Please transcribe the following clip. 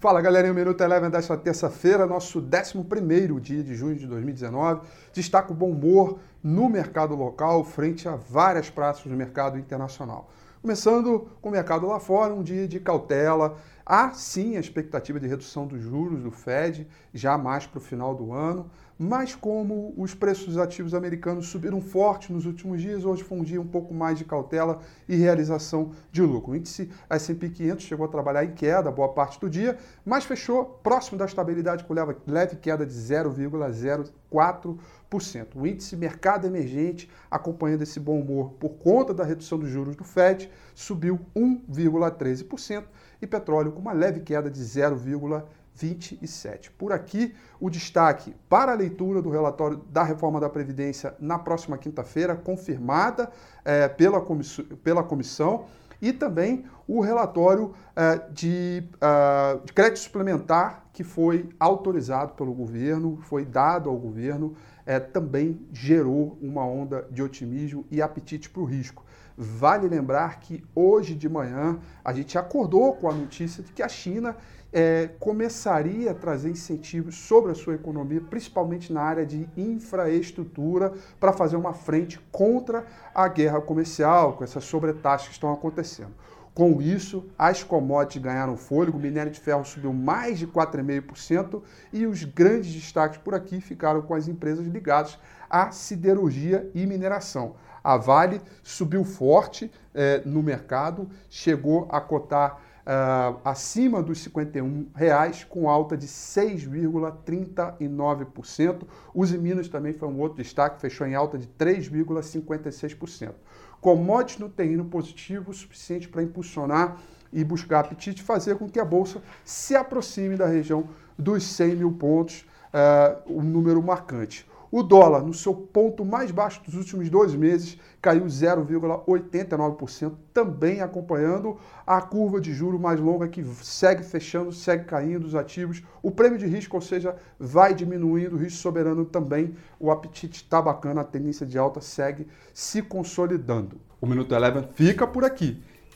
Fala galerinha, o Minuto Eleven desta terça-feira, nosso 11 dia de junho de 2019. Destaca o bom humor no mercado local frente a várias praças do mercado internacional. Começando com o mercado lá fora, um dia de cautela. Há sim a expectativa de redução dos juros do Fed, já mais para o final do ano, mas como os preços ativos americanos subiram forte nos últimos dias, hoje foi um dia um pouco mais de cautela e realização de lucro. O índice S&P 500 chegou a trabalhar em queda boa parte do dia, mas fechou próximo da estabilidade com leve queda de 0,04%. O índice mercado emergente, acompanhando esse bom humor por conta da redução dos juros do Fed, subiu 1,13% e petróleo com uma leve queda de 0,27. Por aqui, o destaque para a leitura do relatório da reforma da Previdência na próxima quinta-feira, confirmada é, pela, comiss pela comissão, e também o relatório é, de, uh, de crédito suplementar que foi autorizado pelo governo, foi dado ao governo, é, também gerou uma onda de otimismo e apetite para o risco. Vale lembrar que hoje de manhã a gente acordou com a notícia de que a China é, começaria a trazer incentivos sobre a sua economia, principalmente na área de infraestrutura, para fazer uma frente contra a guerra comercial, com essas sobretaxas que estão acontecendo. Com isso, as commodities ganharam fôlego, o minério de ferro subiu mais de 4,5% e os grandes destaques por aqui ficaram com as empresas ligadas à siderurgia e mineração. A Vale subiu forte eh, no mercado, chegou a cotar uh, acima dos 51 reais, com alta de 6,39%. Os Minas também foi um outro destaque, fechou em alta de 3,56%. Commodities no terreno positivo, suficiente para impulsionar e buscar apetite, fazer com que a Bolsa se aproxime da região dos 100 mil pontos, uh, um número marcante. O dólar, no seu ponto mais baixo dos últimos dois meses, caiu 0,89%, também acompanhando a curva de juro mais longa que segue fechando, segue caindo os ativos. O prêmio de risco, ou seja, vai diminuindo, o risco soberano também. O apetite está bacana, a tendência de alta segue se consolidando. O Minuto Eleven fica por aqui.